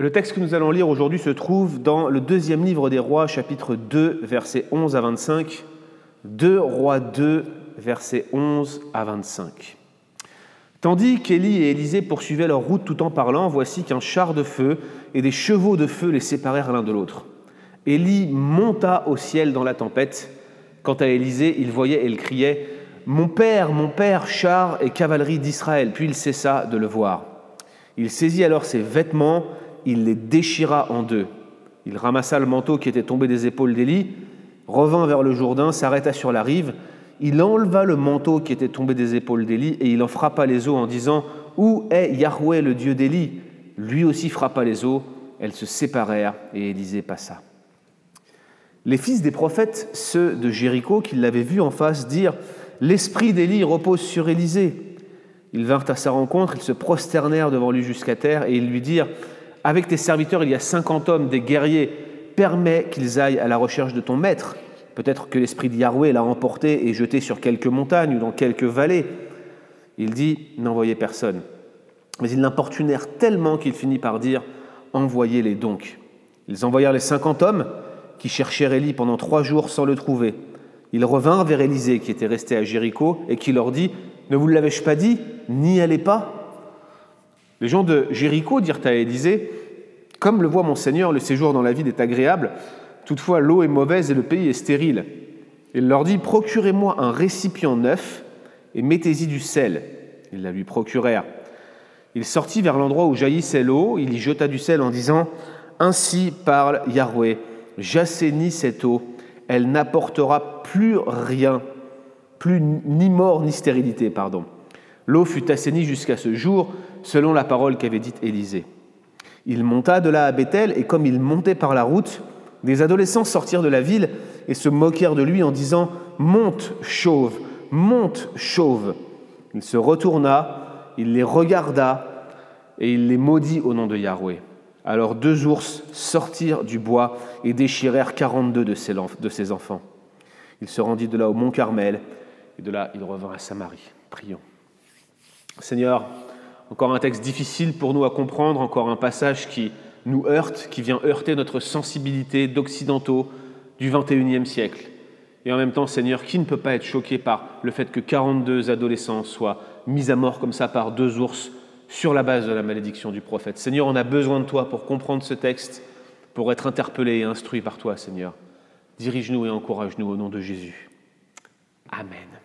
Le texte que nous allons lire aujourd'hui se trouve dans le deuxième livre des rois, chapitre 2, versets 11 à 25. 2 rois 2, versets 11 à 25. Tandis qu'Élie et Élisée poursuivaient leur route tout en parlant, voici qu'un char de feu et des chevaux de feu les séparèrent l'un de l'autre. Élie monta au ciel dans la tempête. Quant à Élisée, il voyait et il criait Mon père, mon père, char et cavalerie d'Israël. Puis il cessa de le voir. Il saisit alors ses vêtements il les déchira en deux. Il ramassa le manteau qui était tombé des épaules d'Élie, revint vers le Jourdain, s'arrêta sur la rive. Il enleva le manteau qui était tombé des épaules d'Élie et il en frappa les eaux en disant Où est Yahweh, le Dieu d'Élie? Lui aussi frappa les eaux. Elles se séparèrent et Élisée passa. Les fils des prophètes, ceux de Jéricho, qui l'avaient vu en face, dirent L'esprit d'Élie repose sur Élisée. Ils vinrent à sa rencontre, ils se prosternèrent devant lui jusqu'à terre et ils lui dirent avec tes serviteurs, il y a cinquante hommes, des guerriers. Permets qu'ils aillent à la recherche de ton maître. Peut-être que l'esprit d'Yahweh l'a emporté et jeté sur quelques montagnes ou dans quelques vallées. Il dit N'envoyez personne. Mais ils l'importunèrent tellement qu'il finit par dire Envoyez-les donc. Ils envoyèrent les cinquante hommes qui cherchèrent Élie pendant trois jours sans le trouver. Ils revinrent vers Élisée qui était resté à Jéricho et qui leur dit Ne vous l'avais-je pas dit N'y allez pas? Les gens de Jéricho dirent à Élisée Comme le voit mon Seigneur, le séjour dans la ville est agréable, toutefois l'eau est mauvaise et le pays est stérile. Il leur dit Procurez-moi un récipient neuf et mettez-y du sel. Ils la lui procurèrent. Il sortit vers l'endroit où jaillissait l'eau, il y jeta du sel en disant Ainsi parle Yahweh, j'assainis cette eau, elle n'apportera plus rien, plus ni mort ni stérilité, pardon. L'eau fut assainie jusqu'à ce jour, selon la parole qu'avait dite Élisée. Il monta de là à Bethel, et comme il montait par la route, des adolescents sortirent de la ville et se moquèrent de lui en disant Monte, chauve, monte, chauve. Il se retourna, il les regarda, et il les maudit au nom de Yahweh. Alors deux ours sortirent du bois et déchirèrent quarante-deux de ses enfants. Il se rendit de là au mont Carmel, et de là il revint à Samarie. Prions. Seigneur, encore un texte difficile pour nous à comprendre, encore un passage qui nous heurte, qui vient heurter notre sensibilité d'occidentaux du XXIe siècle. Et en même temps, Seigneur, qui ne peut pas être choqué par le fait que 42 adolescents soient mis à mort comme ça par deux ours sur la base de la malédiction du prophète? Seigneur, on a besoin de toi pour comprendre ce texte, pour être interpellé et instruit par toi, Seigneur. Dirige-nous et encourage-nous au nom de Jésus. Amen.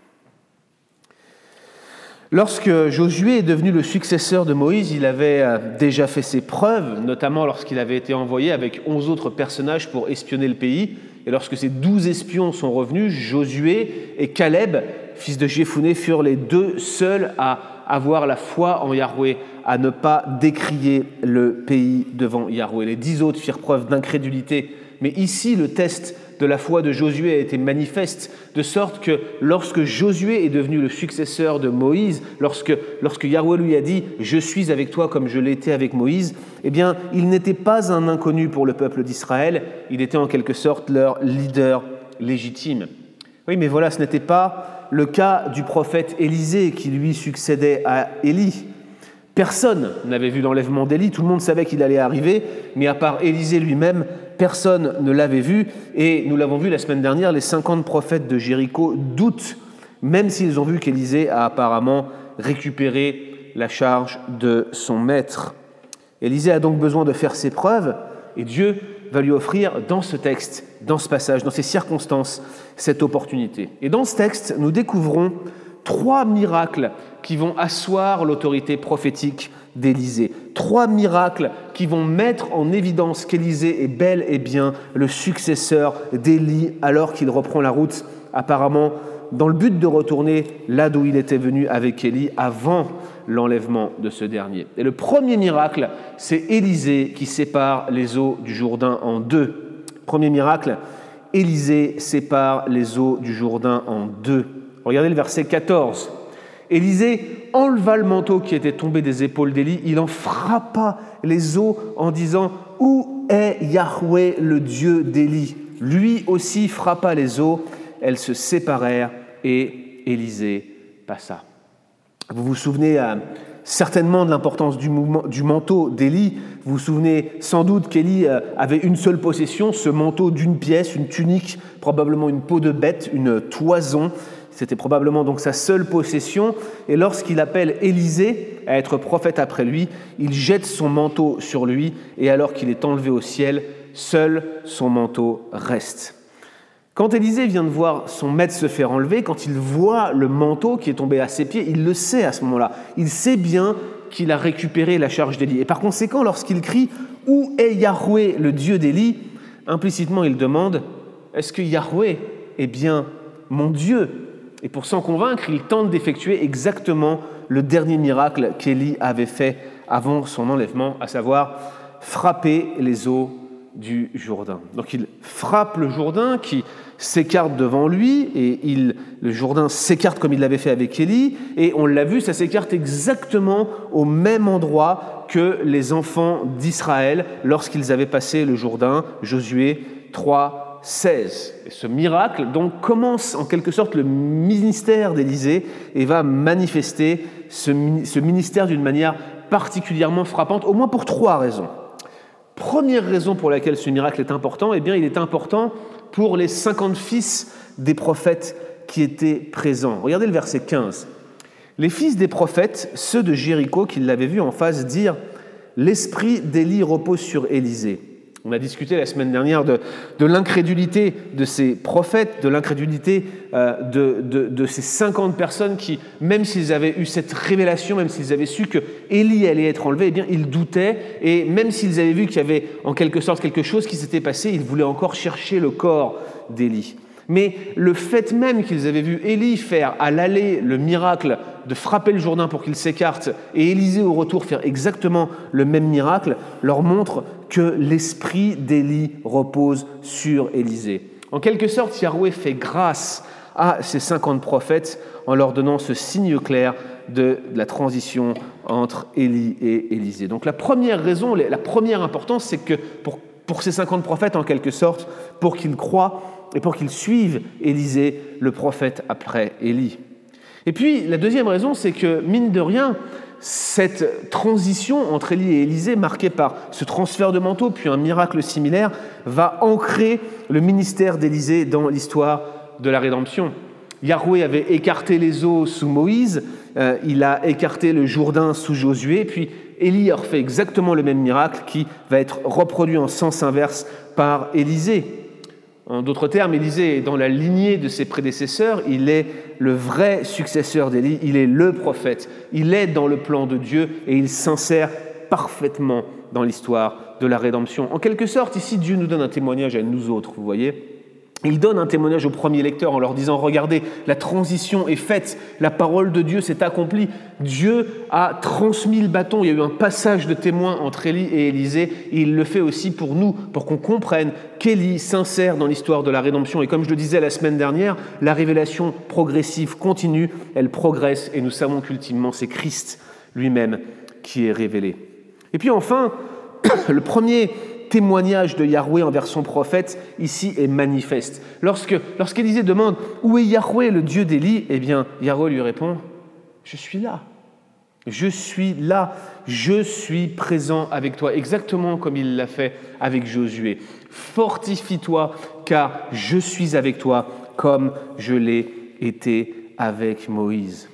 Lorsque Josué est devenu le successeur de Moïse, il avait euh, déjà fait ses preuves, notamment lorsqu'il avait été envoyé avec onze autres personnages pour espionner le pays. Et lorsque ces douze espions sont revenus, Josué et Caleb, fils de Jéphuné, furent les deux seuls à avoir la foi en Yahweh, à ne pas décrier le pays devant Yahweh. Les dix autres firent preuve d'incrédulité. Mais ici, le test de la foi de Josué a été manifeste, de sorte que lorsque Josué est devenu le successeur de Moïse, lorsque, lorsque Yahweh lui a dit ⁇ Je suis avec toi comme je l'étais avec Moïse ⁇ eh bien, il n'était pas un inconnu pour le peuple d'Israël, il était en quelque sorte leur leader légitime. Oui, mais voilà, ce n'était pas le cas du prophète Élisée qui lui succédait à Élie. Personne n'avait vu l'enlèvement d'Élie, tout le monde savait qu'il allait arriver, mais à part Élisée lui-même, personne ne l'avait vu. Et nous l'avons vu la semaine dernière, les 50 prophètes de Jéricho doutent, même s'ils ont vu qu'Élisée a apparemment récupéré la charge de son maître. Élisée a donc besoin de faire ses preuves, et Dieu va lui offrir dans ce texte, dans ce passage, dans ces circonstances, cette opportunité. Et dans ce texte, nous découvrons trois miracles qui vont asseoir l'autorité prophétique d'Élisée. Trois miracles qui vont mettre en évidence qu'Élisée est bel et bien le successeur d'Élie alors qu'il reprend la route, apparemment dans le but de retourner là d'où il était venu avec Élie avant l'enlèvement de ce dernier. Et le premier miracle, c'est Élisée qui sépare les eaux du Jourdain en deux. Premier miracle, Élisée sépare les eaux du Jourdain en deux. Regardez le verset 14. Élisée enleva le manteau qui était tombé des épaules d'Élie, il en frappa les eaux en disant Où est Yahweh, le Dieu d'Élie? Lui aussi frappa les eaux, elles se séparèrent et Élisée passa. Vous vous souvenez, certainement de l'importance du, du, manteau d'Élie. Vous vous souvenez sans doute qu'Élie euh, avait une seule possession, ce manteau d'une pièce, une tunique, probablement une peau de bête, une toison. C'était probablement donc sa seule possession. Et lorsqu'il appelle Élisée à être prophète après lui, il jette son manteau sur lui, et alors qu'il est enlevé au ciel, seul son manteau reste. Quand Élisée vient de voir son maître se faire enlever, quand il voit le manteau qui est tombé à ses pieds, il le sait à ce moment-là. Il sait bien qu'il a récupéré la charge d'Élie. Et par conséquent, lorsqu'il crie Où est Yahweh, le Dieu d'Élie? implicitement il demande Est-ce que Yahweh est bien mon Dieu? Et pour s'en convaincre, il tente d'effectuer exactement le dernier miracle qu'Élie avait fait avant son enlèvement, à savoir frapper les eaux du Jourdain. Donc il frappe le Jourdain qui s'écarte devant lui et il, le Jourdain s'écarte comme il l'avait fait avec Élie et on l'a vu, ça s'écarte exactement au même endroit que les enfants d'Israël lorsqu'ils avaient passé le Jourdain, Josué 3, 16. Et ce miracle donc commence en quelque sorte le ministère d'Élisée et va manifester ce, ce ministère d'une manière particulièrement frappante, au moins pour trois raisons. Première raison pour laquelle ce miracle est important, eh bien, il est important pour les 50 fils des prophètes qui étaient présents. Regardez le verset 15. Les fils des prophètes, ceux de Jéricho qui l'avaient vu en face, dirent L'esprit d'Élie repose sur Élisée. On a discuté la semaine dernière de, l'incrédulité de ces prophètes, de l'incrédulité euh, de, ces 50 personnes qui, même s'ils avaient eu cette révélation, même s'ils avaient su que Élie allait être enlevé, eh bien, ils doutaient. Et même s'ils avaient vu qu'il y avait en quelque sorte quelque chose qui s'était passé, ils voulaient encore chercher le corps d'Élie. Mais le fait même qu'ils avaient vu Élie faire à l'aller le miracle de frapper le Jourdain pour qu'il s'écarte et Élisée au retour faire exactement le même miracle leur montre que l'esprit d'Élie repose sur Élisée. En quelque sorte, Yahweh fait grâce à ces 50 prophètes en leur donnant ce signe clair de la transition entre Élie et Élisée. Donc la première raison, la première importance, c'est que pour, pour ces 50 prophètes, en quelque sorte, pour qu'ils croient, et pour qu'ils suivent Élisée, le prophète après Élie. Et puis, la deuxième raison, c'est que, mine de rien, cette transition entre Élie et Élisée, marquée par ce transfert de manteau, puis un miracle similaire, va ancrer le ministère d'Élisée dans l'histoire de la rédemption. Yahweh avait écarté les eaux sous Moïse, euh, il a écarté le Jourdain sous Josué, puis Élie a refait exactement le même miracle qui va être reproduit en sens inverse par Élisée. En d'autres termes, Élisée est dans la lignée de ses prédécesseurs, il est le vrai successeur d'Élie, il est le prophète, il est dans le plan de Dieu et il s'insère parfaitement dans l'histoire de la rédemption. En quelque sorte, ici, Dieu nous donne un témoignage à nous autres, vous voyez. Il donne un témoignage aux premiers lecteurs en leur disant, regardez, la transition est faite, la parole de Dieu s'est accomplie, Dieu a transmis le bâton, il y a eu un passage de témoin entre Élie et Élisée, et il le fait aussi pour nous, pour qu'on comprenne qu'Élie s'insère dans l'histoire de la rédemption. Et comme je le disais la semaine dernière, la révélation progressive continue, elle progresse, et nous savons qu'ultimement c'est Christ lui-même qui est révélé. Et puis enfin, le premier témoignage de Yahweh envers son prophète ici est manifeste. Lorsque, lorsqu'Élisée demande où est Yahweh, le Dieu d'Élie, eh bien Yahweh lui répond Je suis là. Je suis là, je suis présent avec toi, exactement comme il l'a fait avec Josué. Fortifie-toi, car je suis avec toi, comme je l'ai été avec Moïse.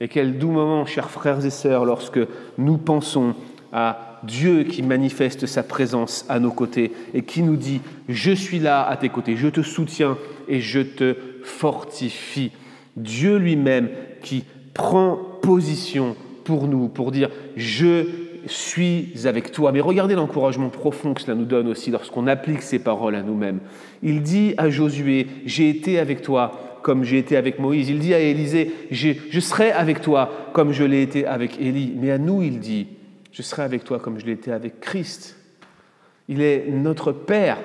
Et quel doux moment, chers frères et sœurs, lorsque nous pensons à Dieu qui manifeste sa présence à nos côtés et qui nous dit, je suis là à tes côtés, je te soutiens et je te fortifie. Dieu lui-même qui prend position pour nous, pour dire, je suis avec toi. Mais regardez l'encouragement profond que cela nous donne aussi lorsqu'on applique ces paroles à nous-mêmes. Il dit à Josué, j'ai été avec toi comme j'ai été avec Moïse. Il dit à Élisée, je serai avec toi comme je l'ai été avec Élie. Mais à nous, il dit, je serai avec toi comme je été avec Christ. Il est notre Père.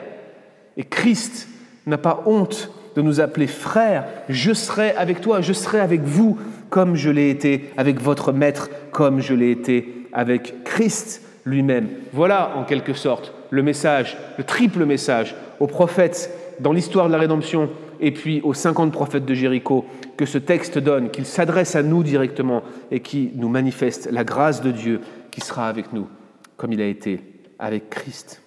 Et Christ n'a pas honte de nous appeler frères. Je serai avec toi, je serai avec vous comme je l'ai été avec votre Maître, comme je l'ai été avec Christ lui-même. Voilà en quelque sorte le message, le triple message aux prophètes dans l'histoire de la rédemption, et puis aux 50 prophètes de Jéricho que ce texte donne, qu'il s'adresse à nous directement et qui nous manifeste la grâce de Dieu qui sera avec nous, comme il a été avec Christ.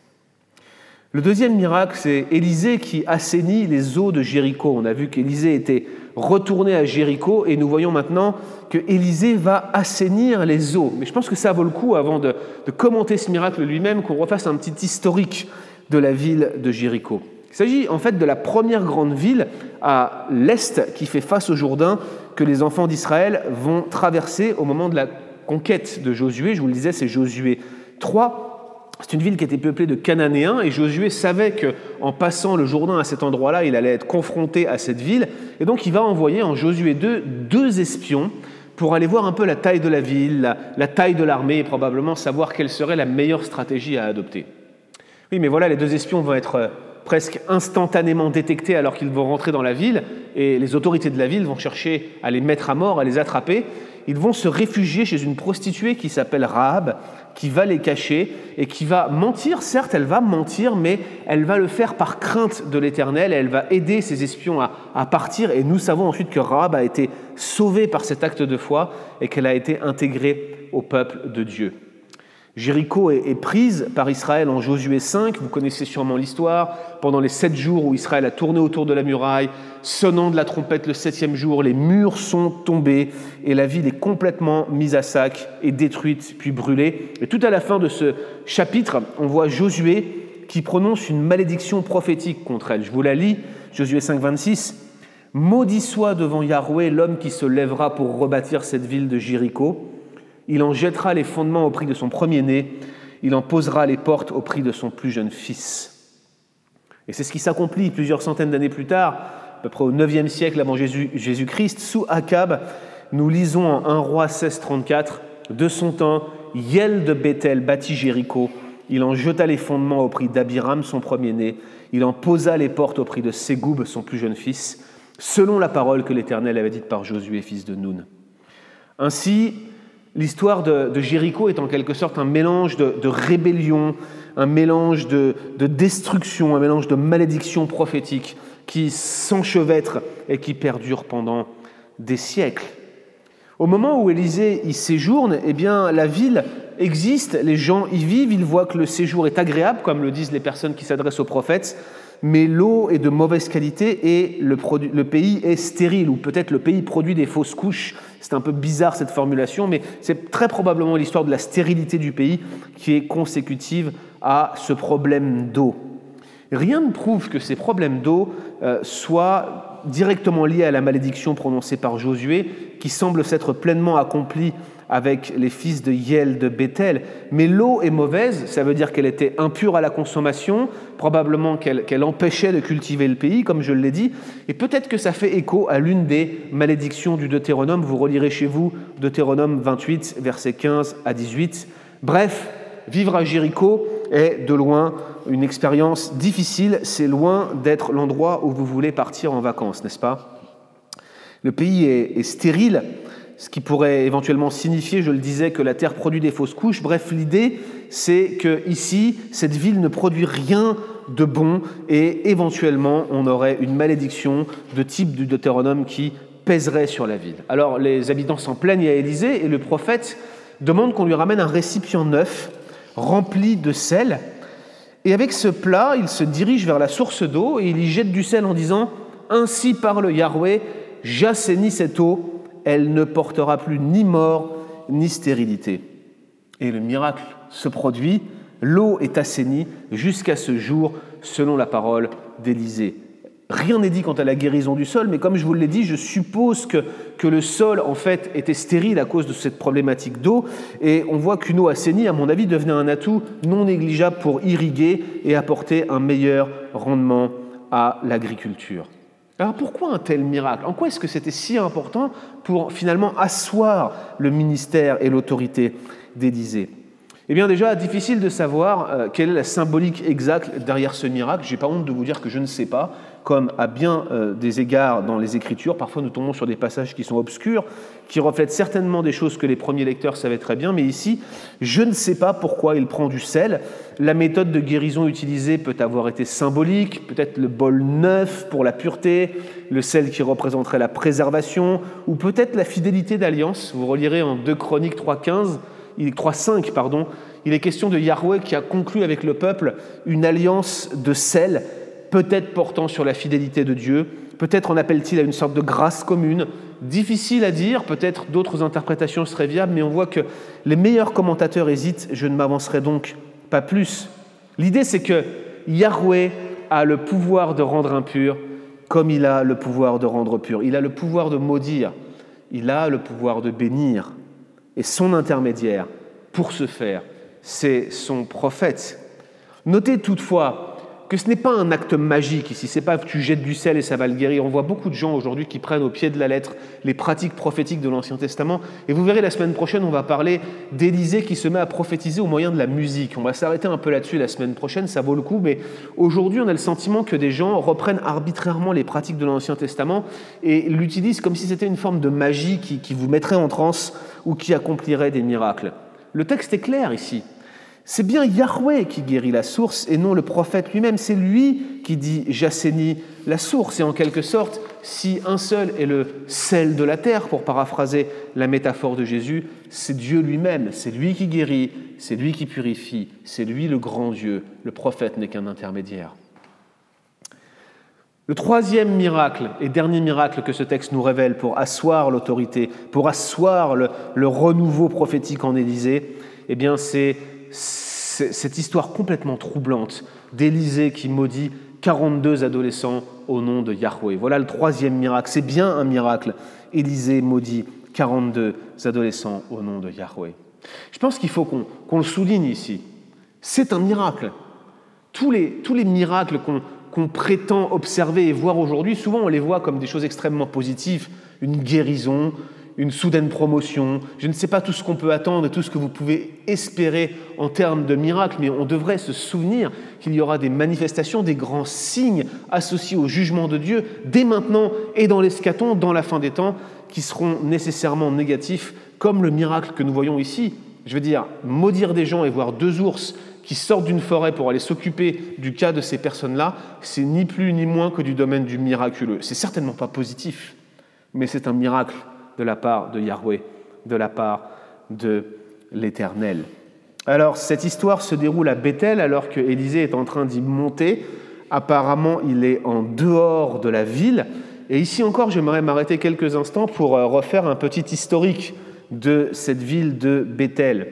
Le deuxième miracle, c'est Élisée qui assainit les eaux de Jéricho. On a vu qu'Élisée était retourné à Jéricho et nous voyons maintenant que Élisée va assainir les eaux. Mais je pense que ça vaut le coup, avant de, de commenter ce miracle lui-même, qu'on refasse un petit historique de la ville de Jéricho. Il s'agit en fait de la première grande ville à l'est qui fait face au Jourdain que les enfants d'Israël vont traverser au moment de la conquête de Josué. Je vous le disais, c'est Josué 3. C'est une ville qui était peuplée de Cananéens et Josué savait qu'en passant le Jourdain à cet endroit-là, il allait être confronté à cette ville. Et donc il va envoyer en Josué 2 deux espions pour aller voir un peu la taille de la ville, la, la taille de l'armée et probablement savoir quelle serait la meilleure stratégie à adopter. Oui, mais voilà, les deux espions vont être euh, presque instantanément détectés alors qu'ils vont rentrer dans la ville et les autorités de la ville vont chercher à les mettre à mort, à les attraper. Ils vont se réfugier chez une prostituée qui s'appelle Rahab qui va les cacher et qui va mentir. Certes, elle va mentir, mais elle va le faire par crainte de l'Éternel. Elle va aider ses espions à, partir. Et nous savons ensuite que Rahab a été sauvée par cet acte de foi et qu'elle a été intégrée au peuple de Dieu. Jéricho est, prise par Israël en Josué 5, vous connaissez sûrement l'histoire, pendant les sept jours où Israël a tourné autour de la muraille, sonnant de la trompette le septième jour, les murs sont tombés et la ville est complètement mise à sac et détruite puis brûlée. Et tout à la fin de ce chapitre, on voit Josué qui prononce une malédiction prophétique contre elle. Je vous la lis, Josué 5, 26. Maudit soit devant Yahweh l'homme qui se lèvera pour rebâtir cette ville de Jéricho. Il en jettera les fondements au prix de son premier-né, il en posera les portes au prix de son plus jeune fils. Et c'est ce qui s'accomplit plusieurs centaines d'années plus tard, à peu près au 9e siècle avant Jésus-Christ, sous Akab. Nous lisons en 1 roi 16, 34, de son temps, Yel de Bethel bâtit Jéricho. Il en jeta les fondements au prix d'Abiram, son premier-né. Il en posa les portes au prix de Ségoub, son plus jeune fils, selon la parole que l'Éternel avait dite par Josué, fils de Nun. Ainsi, L'histoire de, Jéricho est en quelque sorte un mélange de, rébellion, un mélange de, destruction, un mélange de malédiction prophétique qui s'enchevêtre et qui perdure pendant des siècles. Au moment où Élisée y séjourne, eh bien, la ville existe, les gens y vivent, ils voient que le séjour est agréable, comme le disent les personnes qui s'adressent aux prophètes, mais l'eau est de mauvaise qualité et le, pays est stérile, ou peut-être le pays produit des fausses couches. C'est un peu bizarre cette formulation, mais c'est très probablement l'histoire de la stérilité du pays qui est consécutive à ce problème d'eau. Rien ne prouve que ces problèmes d'eau euh, soient directement liés à la malédiction prononcée par Josué, qui semble s'être pleinement accomplie avec les fils de Yel de Bethel. Mais l'eau est mauvaise, ça veut dire qu'elle était impure à la consommation, probablement qu'elle empêchait de cultiver le pays, comme je l'ai dit, et peut-être que ça fait écho à l'une des malédictions du Deutéronome. Vous relirez chez vous Deutéronome 28, versets 15 à 18. Bref, vivre à Jéricho est de loin une expérience difficile, c'est loin d'être l'endroit où vous voulez partir en vacances, n'est-ce pas? Le pays est stérile, ce qui pourrait éventuellement signifier, je le disais, que la Terre produit des fausses couches. Bref, l'idée, c'est que ici, cette ville ne produit rien de bon et éventuellement, on aurait une malédiction de type du Deutéronome qui pèserait sur la ville. Alors, les habitants s'en plaignent à Élysée et le prophète demande qu'on lui ramène un récipient neuf rempli de sel. Et avec ce plat, il se dirige vers la source d'eau et il y jette du sel en disant Ainsi parle Yahweh, j'assainis cette eau elle ne portera plus ni mort ni stérilité. Et le miracle se produit, l'eau est assainie jusqu'à ce jour, selon la parole d'Élisée. Rien n'est dit quant à la guérison du sol, mais comme je vous l'ai dit, je suppose que, le sol, en fait, était stérile à cause de cette problématique d'eau, et on voit qu'une eau assainie, à mon avis, devenait un atout non négligeable pour irriguer et apporter un meilleur rendement à l'agriculture. Alors pourquoi un tel miracle? En quoi est-ce que c'était si important pour finalement asseoir le ministère et l'autorité d'Élisée Eh bien déjà, difficile de savoir euh, quelle est la symbolique exacte derrière ce miracle. Je n'ai pas honte de vous dire que je ne sais pas. Comme à bien euh, des égards dans les Écritures. Parfois, nous tombons sur des passages qui sont obscurs, qui reflètent certainement des choses que les premiers lecteurs savaient très bien, mais ici, je ne sais pas pourquoi il prend du sel. La méthode de guérison utilisée peut avoir été symbolique, peut-être le bol neuf pour la pureté, le sel qui représenterait la préservation, ou peut-être la fidélité d'alliance. Vous relirez en 2 Chroniques 3.15, 3.5, pardon, il est question de Yahweh qui a conclu avec le peuple une alliance de sel peut-être portant sur la fidélité de Dieu, peut-être en appelle-t-il à une sorte de grâce commune, difficile à dire, peut-être d'autres interprétations seraient viables, mais on voit que les meilleurs commentateurs hésitent, je ne m'avancerai donc pas plus. L'idée c'est que Yahweh a le pouvoir de rendre impur comme il a le pouvoir de rendre pur. Il a le pouvoir de maudire, il a le pouvoir de bénir. Et son intermédiaire, pour ce faire, c'est son prophète. Notez toutefois que ce n'est pas un acte magique ici, c'est pas tu jettes du sel et ça va le guérir. On voit beaucoup de gens aujourd'hui qui prennent au pied de la lettre les pratiques prophétiques de l'Ancien Testament. Et vous verrez la semaine prochaine, on va parler d'Élisée qui se met à prophétiser au moyen de la musique. On va s'arrêter un peu là-dessus la semaine prochaine, ça vaut le coup. Mais aujourd'hui, on a le sentiment que des gens reprennent arbitrairement les pratiques de l'Ancien Testament et l'utilisent comme si c'était une forme de magie qui, qui vous mettrait en transe ou qui accomplirait des miracles. Le texte est clair ici. C'est bien Yahweh qui guérit la source et non le prophète lui-même. C'est lui qui dit j'assainis la source. Et en quelque sorte, si un seul est le sel de la terre, pour paraphraser la métaphore de Jésus, c'est Dieu lui-même. C'est lui qui guérit, c'est lui qui purifie, c'est lui le grand Dieu. Le prophète n'est qu'un intermédiaire. Le troisième miracle et dernier miracle que ce texte nous révèle pour asseoir l'autorité, pour asseoir le, le renouveau prophétique en Élysée, eh bien c'est cette histoire complètement troublante d'Élisée qui maudit 42 adolescents au nom de Yahweh. Voilà le troisième miracle. C'est bien un miracle. Élisée maudit 42 adolescents au nom de Yahweh. Je pense qu'il faut qu'on le souligne ici. C'est un miracle. Tous les, tous les miracles qu'on prétend observer et voir aujourd'hui, souvent on les voit comme des choses extrêmement positives, une guérison, une soudaine promotion. Je ne sais pas tout ce qu'on peut attendre et tout ce que vous pouvez espérer en termes de miracles, mais on devrait se souvenir qu'il y aura des manifestations, des grands signes associés au jugement de Dieu dès maintenant et dans l'escaton, dans la fin des temps, qui seront nécessairement négatifs, comme le miracle que nous voyons ici. Je veux dire, maudire des gens et voir deux ours qui sortent d'une forêt pour aller s'occuper du cas de ces personnes-là, c'est ni plus ni moins que du domaine du miraculeux. C'est certainement pas positif, mais c'est un miracle de la part de Yahweh, de la part de l'Éternel. Alors, cette histoire se déroule à Bethel alors que Élisée est en train d'y monter. Apparemment, il est en dehors de la ville. Et ici encore, j'aimerais m'arrêter quelques instants pour euh, refaire un petit historique de cette ville de Bethel.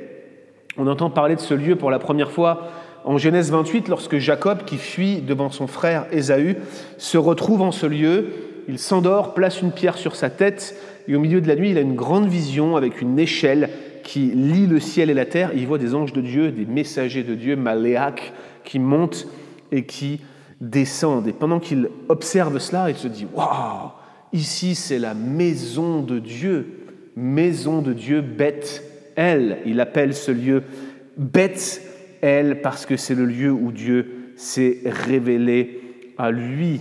On entend parler de ce lieu pour la première fois en Genèse 28 lorsque Jacob, qui fuit devant son frère Ésaü, se retrouve en ce lieu. Il s'endort, place une pierre sur sa tête et au milieu de la nuit, il a une grande vision avec une échelle qui lie le ciel et la terre. il voit des anges de Dieu, des messagers de Dieu, maléaques, qui montent et qui descendent. Et pendant qu'il observe cela, il se dit Waouh, ici c'est la maison de Dieu. Maison de Dieu, Beth El. Il appelle ce lieu Beth El parce que c'est le lieu où Dieu s'est révélé à lui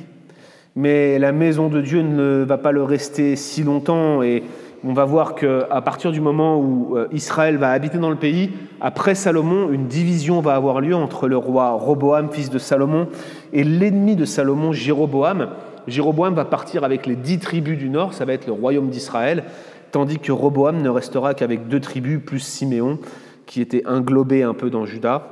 mais la maison de Dieu ne va pas le rester si longtemps et on va voir qu'à partir du moment où euh, Israël va habiter dans le pays, après Salomon, une division va avoir lieu entre le roi Roboam, fils de Salomon, et l'ennemi de Salomon, Jéroboam. Jéroboam va partir avec les dix tribus du nord, ça va être le royaume d'Israël, tandis que Roboam ne restera qu'avec deux tribus, plus Siméon, qui était englobé un peu dans Juda,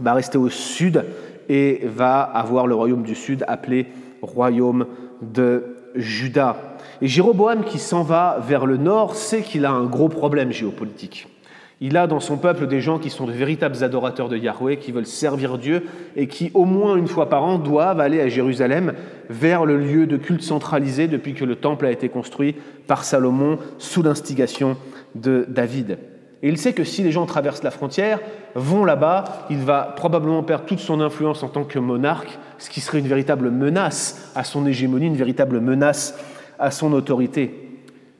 va rester au sud et va avoir le royaume du sud appelé royaume de Juda. Et Jéroboam qui s'en va vers le nord sait qu'il a un gros problème géopolitique. Il a dans son peuple des gens qui sont de véritables adorateurs de Yahweh, qui veulent servir Dieu et qui, au moins une fois par an, doivent aller à Jérusalem vers le lieu de culte centralisé depuis que le temple a été construit par Salomon sous l'instigation de David. Et il sait que si les gens traversent la frontière, vont là-bas, il va probablement perdre toute son influence en tant que monarque, ce qui serait une véritable menace à son hégémonie, une véritable menace à son autorité.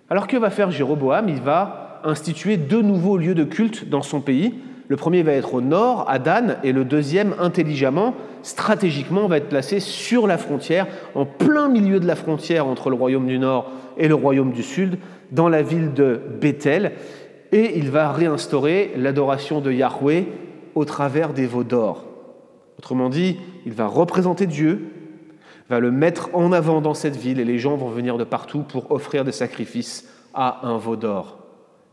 Alors que va faire Jéroboam? Il va instituer deux nouveaux lieux de culte dans son pays, Le premier va être au nord, à Dan, et le deuxième, intelligemment, stratégiquement, va être placé sur la frontière, en plein milieu de la frontière entre le royaume du nord et le royaume du sud, dans la ville de Bethel. Et il va réinstaurer l'adoration de Yahweh au travers des veaux d'or. Autrement dit, il va représenter Dieu, va le mettre en avant dans cette ville, et les gens vont venir de partout pour offrir des sacrifices à un veau d'or.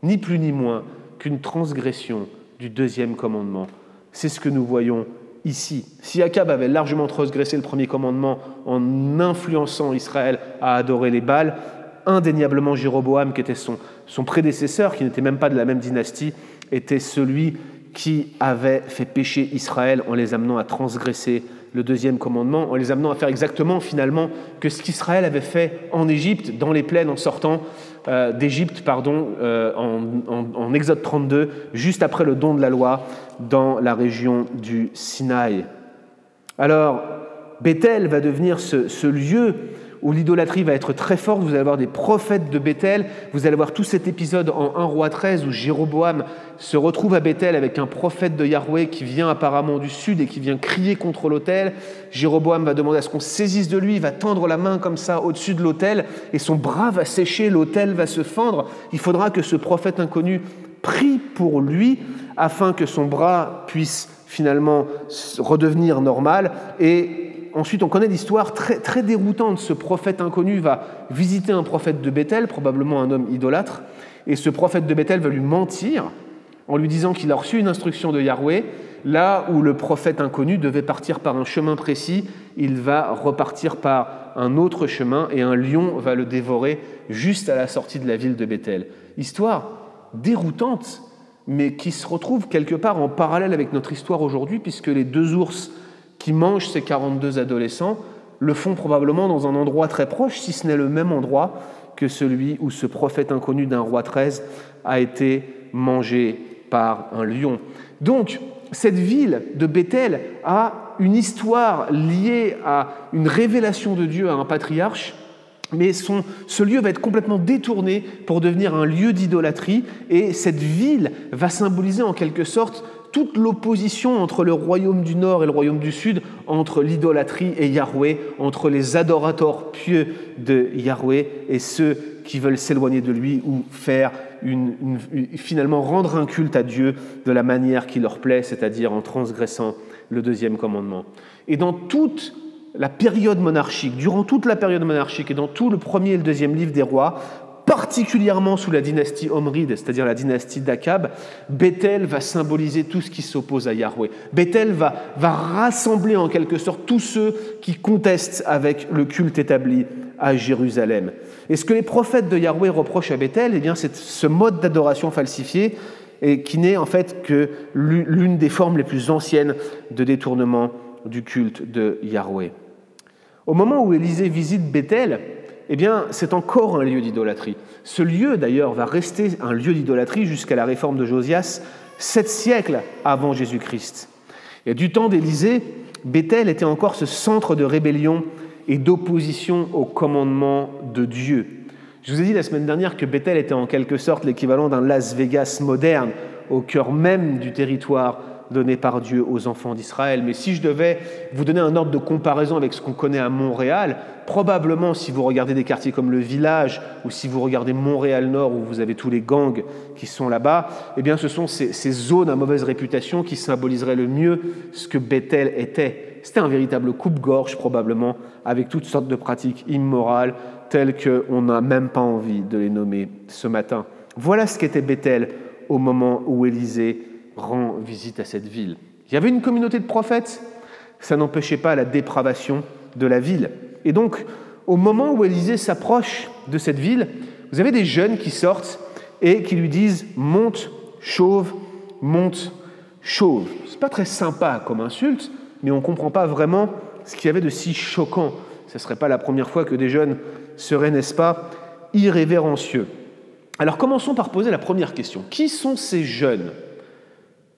Ni plus ni moins qu'une transgression du deuxième commandement. C'est ce que nous voyons ici. Si Akab avait largement transgressé le premier commandement en influençant Israël à adorer les Baals, indéniablement Jéroboam, qui était son, son prédécesseur, qui n'était même pas de la même dynastie, était celui qui avait fait pécher Israël en les amenant à transgresser le deuxième commandement, en les amenant à faire exactement finalement que ce qu'Israël avait fait en Égypte, dans les plaines en sortant euh, d'Égypte, pardon, euh, en, Exode 32, juste après le don de la loi dans la région du Sinaï. Alors, Bethel va devenir ce lieu où l'idolâtrie va être très forte. Vous allez avoir des prophètes de Bethel. Vous allez voir tout cet épisode en 1 roi 13 où Jéroboam se retrouve à Bethel avec un prophète de Yahweh qui vient apparemment du sud et qui vient crier contre l'autel. Jéroboam va demander à ce qu'on saisisse de lui, il va tendre la main comme ça au-dessus de l'autel et son bras va sécher, l'autel va se fendre. Il faudra que ce prophète inconnu prie pour lui afin que son bras puisse finalement redevenir normal et ensuite, on connaît l'histoire très, très déroutante. Ce prophète inconnu va visiter un prophète de Bethel, probablement un homme idolâtre, et ce prophète de Bethel va lui mentir en lui disant qu'il a reçu une instruction de Yahweh. Là où le prophète inconnu devait partir par un chemin précis, il va repartir par un autre chemin et un lion va le dévorer juste à la sortie de la ville de Bethel. Histoire déroutante, mais qui se retrouve quelque part en parallèle avec notre histoire aujourd'hui, puisque les deux ours qui mangent ces 42 adolescents le font probablement dans un endroit très proche, si ce n'est le même endroit que celui où ce prophète inconnu d'un roi 13 a été mangé par un lion. Donc, cette ville de Bethel a une histoire liée à une révélation de Dieu à un patriarche, mais ce lieu va être complètement détourné pour devenir un lieu d'idolâtrie, et cette ville va symboliser en quelque sorte toute l'opposition entre le royaume du Nord et le royaume du Sud, entre l'idolâtrie et Yahweh, entre les adorateurs pieux de Yahweh et ceux qui veulent s'éloigner de lui ou faire finalement rendre un culte à Dieu de la manière qui leur plaît, c'est-à-dire en transgressant le deuxième commandement. Et dans toute la période monarchique, durant toute la période monarchique et dans tout le premier et le deuxième livre des rois, particulièrement sous la dynastie Omride, c'est-à-dire la dynastie d'Akab, Bethel va symboliser tout ce qui s'oppose à Yahweh. Bethel va, va rassembler en quelque sorte tous ceux qui contestent avec le culte établi à Jérusalem. Et ce que les prophètes de Yahweh reprochent à Bethel, eh bien, c'est ce mode d'adoration falsifié et qui n'est en fait que l'une des formes les plus anciennes de détournement du culte de Yahweh. Au moment où Élisée visite Bethel, eh bien, c'est encore un lieu d'idolâtrie. Ce lieu, d'ailleurs, va rester un lieu d'idolâtrie jusqu'à la réforme de Josias, sept siècles avant Jésus-Christ. Et du temps d'Élysée, Bethel était encore ce centre de rébellion et d'opposition au commandement de Dieu. Je vous ai dit la semaine dernière que Bethel était en quelque sorte l'équivalent d'un Las Vegas moderne, au cœur même du territoire donné par Dieu aux enfants d'Israël. Mais si je devais vous donner un ordre de comparaison avec ce qu'on connaît à Montréal, probablement si vous regardez des quartiers comme le village ou si vous regardez Montréal-Nord où vous avez tous les gangs qui sont là-bas, eh bien ce sont ces, ces zones à mauvaise réputation qui symboliseraient le mieux ce que Bethel était. C'était un véritable coupe-gorge probablement avec toutes sortes de pratiques immorales telles qu'on n'a même pas envie de les nommer ce matin. Voilà ce qu'était Bethel au moment où Élisée rend visite à cette ville. Il y avait une communauté de prophètes, ça n'empêchait pas la dépravation de la ville. Et donc, au moment où Élisée s'approche de cette ville, vous avez des jeunes qui sortent et qui lui disent Monte, chauve, monte, chauve. C'est pas très sympa comme insulte, mais on ne comprend pas vraiment ce qu'il y avait de si choquant. Ce ne serait pas la première fois que des jeunes seraient, n'est-ce pas, irrévérencieux. Alors commençons par poser la première question. Qui sont ces jeunes?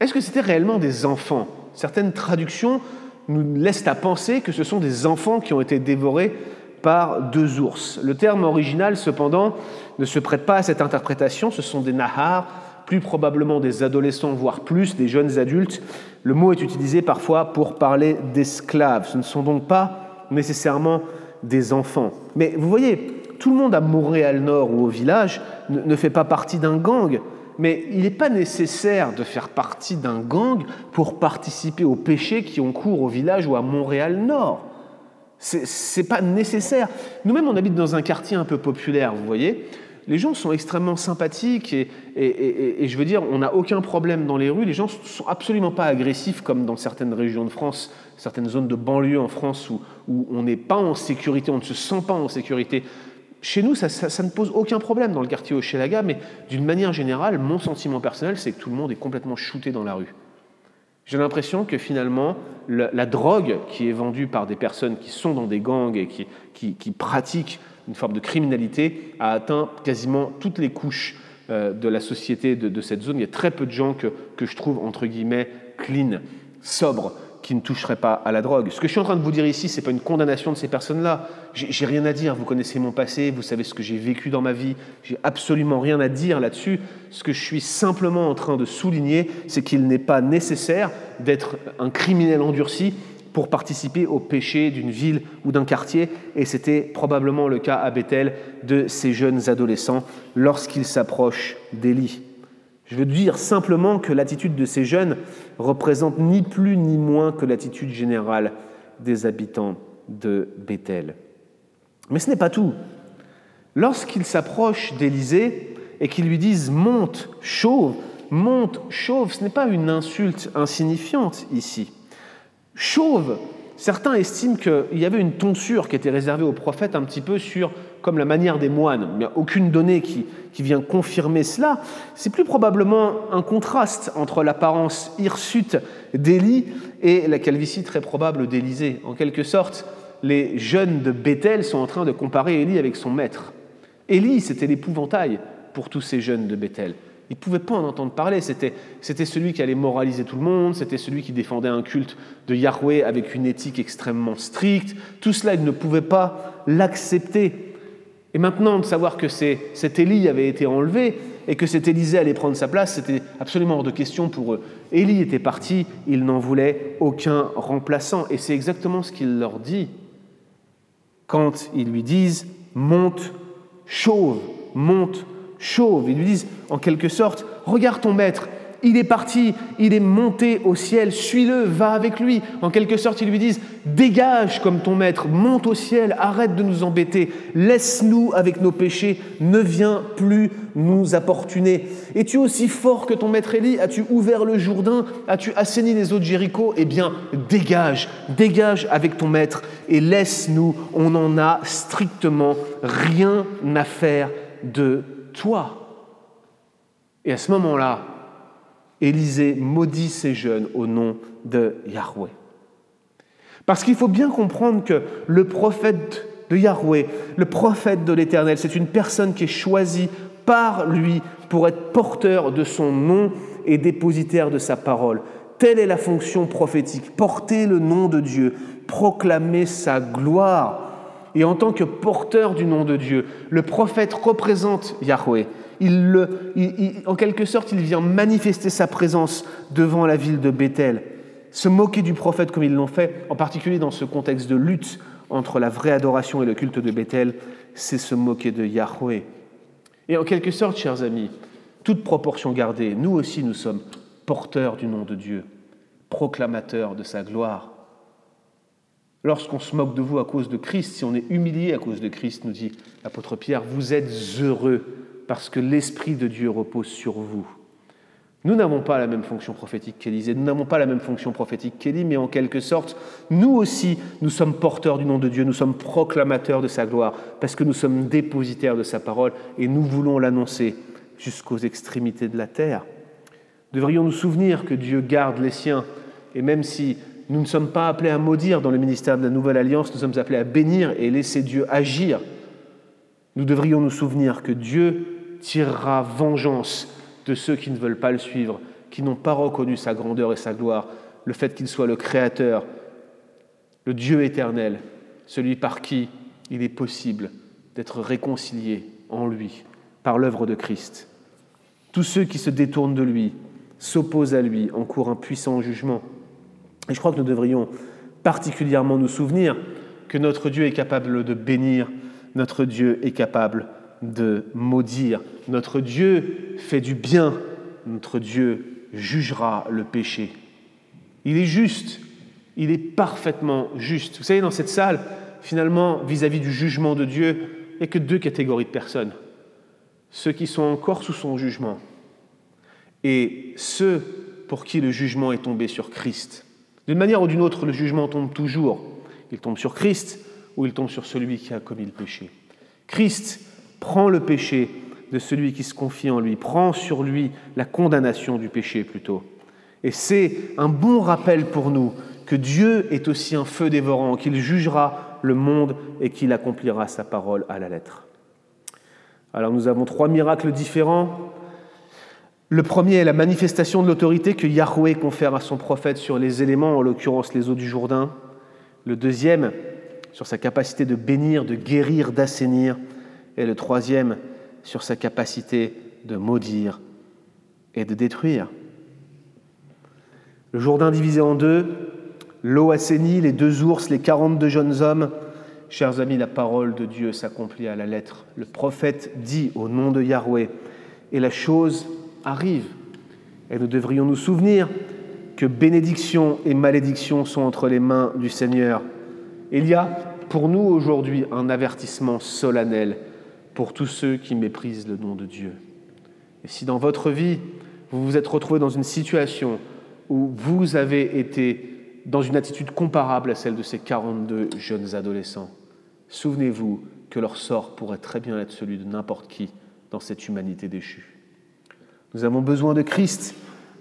Est-ce que c'était réellement des enfants? Certaines traductions nous laissent à penser que ce sont des enfants qui ont été dévorés par deux ours. Le terme original, cependant, ne se prête pas à cette interprétation. Ce sont des nahars, plus probablement des adolescents, voire plus, des jeunes adultes. Le mot est utilisé parfois pour parler d'esclaves. Ce ne sont donc pas nécessairement des enfants. Mais vous voyez, tout le monde à Montréal-Nord ou au village ne fait pas partie d'un gang, mais il n'est pas nécessaire de faire partie d'un gang pour participer aux péchés qui ont cours au village ou à Montréal-Nord. C'est pas nécessaire. Nous-mêmes, on habite dans un quartier un peu populaire, vous voyez. Les gens sont extrêmement sympathiques et, je veux dire, on n'a aucun problème dans les rues. Les gens ne sont absolument pas agressifs comme dans certaines régions de France, certaines zones de banlieue en France où on n'est pas en sécurité, on ne se sent pas en sécurité. Chez nous, ça, ne pose aucun problème dans le quartier Hochelaga, mais d'une manière générale, mon sentiment personnel, c'est que tout le monde est complètement shooté dans la rue. J'ai l'impression que finalement, la, drogue qui est vendue par des personnes qui sont dans des gangs et qui, pratiquent une forme de criminalité a atteint quasiment toutes les couches euh, de la société de, de, cette zone. Il y a très peu de gens que, que je trouve, entre guillemets, clean, sobres, qui ne toucherait pas à la drogue. Ce que je suis en train de vous dire ici, ce n'est pas une condamnation de ces personnes-là. J'ai rien à dire. Vous connaissez mon passé, vous savez ce que j'ai vécu dans ma vie. J'ai absolument rien à dire là-dessus. Ce que je suis simplement en train de souligner, c'est qu'il n'est pas nécessaire d'être un criminel endurci pour participer au péché d'une ville ou d'un quartier. Et c'était probablement le cas à Bethel de ces jeunes adolescents lorsqu'ils s'approchent d'Élie. Je veux dire simplement que l'attitude de ces jeunes représente ni plus ni moins que l'attitude générale des habitants de Bethel. Mais ce n'est pas tout. Lorsqu'ils s'approchent d'Élysée et qu'ils lui disent Monte, chauve, monte, chauve, ce n'est pas une insulte insignifiante ici. Chauve, certains estiment qu'il y avait une tonsure qui était réservée aux prophètes un petit peu sur comme la manière des moines. Il n'y a aucune donnée qui, vient confirmer cela. C'est plus probablement un contraste entre l'apparence hirsute d'Élie et la calvitie très probable d'Élisée. En quelque sorte, les jeunes de Bethel sont en train de comparer Élie avec son maître. Élie, c'était l'épouvantail pour tous ces jeunes de Bethel. Ils ne pouvaient pas en entendre parler. C'était, c'était celui qui allait moraliser tout le monde, c'était celui qui défendait un culte de Yahweh avec une éthique extrêmement stricte. Tout cela, ils ne pouvaient pas l'accepter. Et maintenant, de savoir que cet Élie avait été enlevé et que cet Élisée allait prendre sa place, c'était absolument hors de question pour eux. Élie était parti, il n'en voulait aucun remplaçant. Et c'est exactement ce qu'il leur dit quand ils lui disent Monte chauve, monte chauve. Ils lui disent en quelque sorte Regarde ton maître, il est parti, il est monté au ciel, suis-le, va avec lui. En quelque sorte, ils lui disent, dégage comme ton maître, monte au ciel, arrête de nous embêter, laisse-nous avec nos péchés, ne viens plus nous apportuner. Es-tu aussi fort que ton maître Élie? As-tu ouvert le Jourdain? As-tu assaini les eaux de Jéricho? Eh bien, dégage, dégage avec ton maître et laisse-nous, on n'en a strictement rien à faire de toi. Et à ce moment-là, Élisée maudit ces jeunes au nom de Yahweh. Parce qu'il faut bien comprendre que le prophète de Yahweh, le prophète de l'Éternel, c'est une personne qui est choisie par lui pour être porteur de son nom et dépositaire de sa parole. Telle est la fonction prophétique, porter le nom de Dieu, proclamer sa gloire. Et en tant que porteur du nom de Dieu, le prophète représente Yahweh en quelque sorte, il vient manifester sa présence devant la ville de Bethel. Se moquer du prophète comme ils l'ont fait, en particulier dans ce contexte de lutte entre la vraie adoration et le culte de Bethel, c'est se moquer de Yahweh. Et en quelque sorte, chers amis, toute proportion gardée, nous aussi nous sommes porteurs du nom de Dieu, proclamateurs de sa gloire. Lorsqu'on se moque de vous à cause de Christ, si on est humilié à cause de Christ, nous dit l'apôtre Pierre, vous êtes heureux parce que l'Esprit de Dieu repose sur vous. Nous n'avons pas la même fonction prophétique qu'Élisée, nous n'avons pas la même fonction prophétique qu'Élie, mais en quelque sorte, nous aussi, nous sommes porteurs du nom de Dieu, nous sommes proclamateurs de sa gloire, parce que nous sommes dépositaires de sa parole et nous voulons l'annoncer jusqu'aux extrémités de la terre. Devrions nous souvenir que Dieu garde les siens, et même si nous ne sommes pas appelés à maudire dans le ministère de la Nouvelle Alliance, nous sommes appelés à bénir et laisser Dieu agir. Nous devrions nous souvenir que Dieu tirera vengeance de ceux qui ne veulent pas le suivre, qui n'ont pas reconnu sa grandeur et sa gloire, le fait qu'il soit le Créateur, le Dieu éternel, celui par qui il est possible d'être réconcilié en lui par l'œuvre de Christ. Tous ceux qui se détournent de lui, s'opposent à lui, encourent un puissant jugement. Et je crois que nous devrions particulièrement nous souvenir que notre Dieu est capable de bénir, notre Dieu est capable de maudire, notre Dieu fait du bien, notre Dieu jugera le péché. Il est juste, il est parfaitement juste. Vous savez, dans cette salle, finalement, vis-à-vis du jugement de Dieu, il n'y a que deux catégories de personnes. Ceux qui sont encore sous son jugement et ceux pour qui le jugement est tombé sur Christ. D'une manière ou d'une autre, le jugement tombe toujours. Il tombe sur Christ ou il tombe sur celui qui a commis le péché. Christ prend le péché de celui qui se confie en lui, prend sur lui la condamnation du péché plutôt. Et c'est un bon rappel pour nous que Dieu est aussi un feu dévorant, qu'il jugera le monde et qu'il accomplira sa parole à la lettre. Alors nous avons trois miracles différents. Le premier est la manifestation de l'autorité que Yahweh confère à son prophète sur les éléments, en l'occurrence les eaux du Jourdain. Le deuxième, sur sa capacité de bénir, de guérir, d'assainir. Et le troisième, sur sa capacité de maudire et de détruire. Le Jourdain divisé en deux, l'eau assainie, les deux ours, les quarante-deux jeunes hommes. Chers amis, la parole de Dieu s'accomplit à la lettre. Le prophète dit au nom de Yahweh, et la chose arrive. Et nous devrions nous souvenir que bénédiction et malédiction sont entre les mains du Seigneur. Il y a pour nous aujourd'hui un avertissement solennel pour tous ceux qui méprisent le nom de Dieu. Et si dans votre vie, vous vous êtes retrouvé dans une situation où vous avez été dans une attitude comparable à celle de ces 42 jeunes adolescents, souvenez-vous que leur sort pourrait très bien être celui de n'importe qui dans cette humanité déchue. Nous avons besoin de Christ,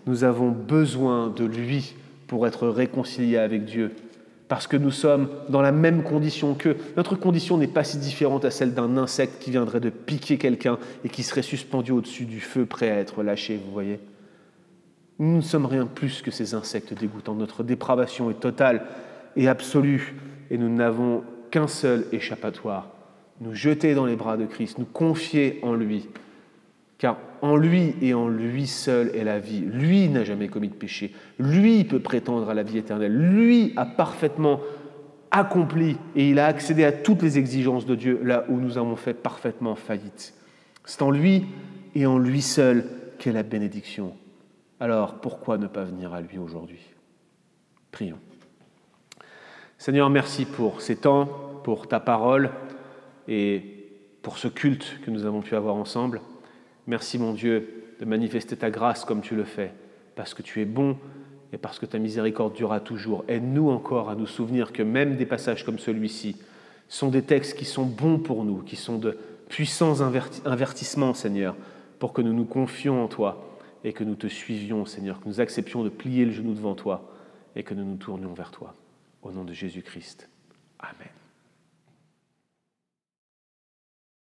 nous avons besoin de lui pour être réconciliés avec Dieu, parce que nous sommes dans la même condition qu'eux. Notre condition n'est pas si différente à celle d'un insecte qui viendrait de piquer quelqu'un et qui serait suspendu au-dessus du feu prêt à être lâché, vous voyez. Nous ne sommes rien plus que ces insectes dégoûtants. Notre dépravation est totale et absolue et nous n'avons qu'un seul échappatoire, nous jeter dans les bras de Christ, nous confier en lui, car en lui et en lui seul est la vie. Lui n'a jamais commis de péché. Lui peut prétendre à la vie éternelle. Lui a parfaitement accompli et il a accédé à toutes les exigences de Dieu là où nous avons fait parfaitement faillite. C'est en lui et en lui seul qu'est la bénédiction. Alors pourquoi ne pas venir à lui aujourd'hui? Prions. Seigneur, merci pour ces temps, pour ta parole et pour ce culte que nous avons pu avoir ensemble. Merci mon Dieu de manifester ta grâce comme tu le fais, parce que tu es bon et parce que ta miséricorde durera toujours. Aide-nous encore à nous souvenir que même des passages comme celui-ci sont des textes qui sont bons pour nous, qui sont de puissants avertissements, Seigneur, pour que nous nous confions en toi et que nous te suivions, Seigneur, que nous acceptions de plier le genou devant toi et que nous nous tournions vers toi. Au nom de Jésus-Christ. Amen.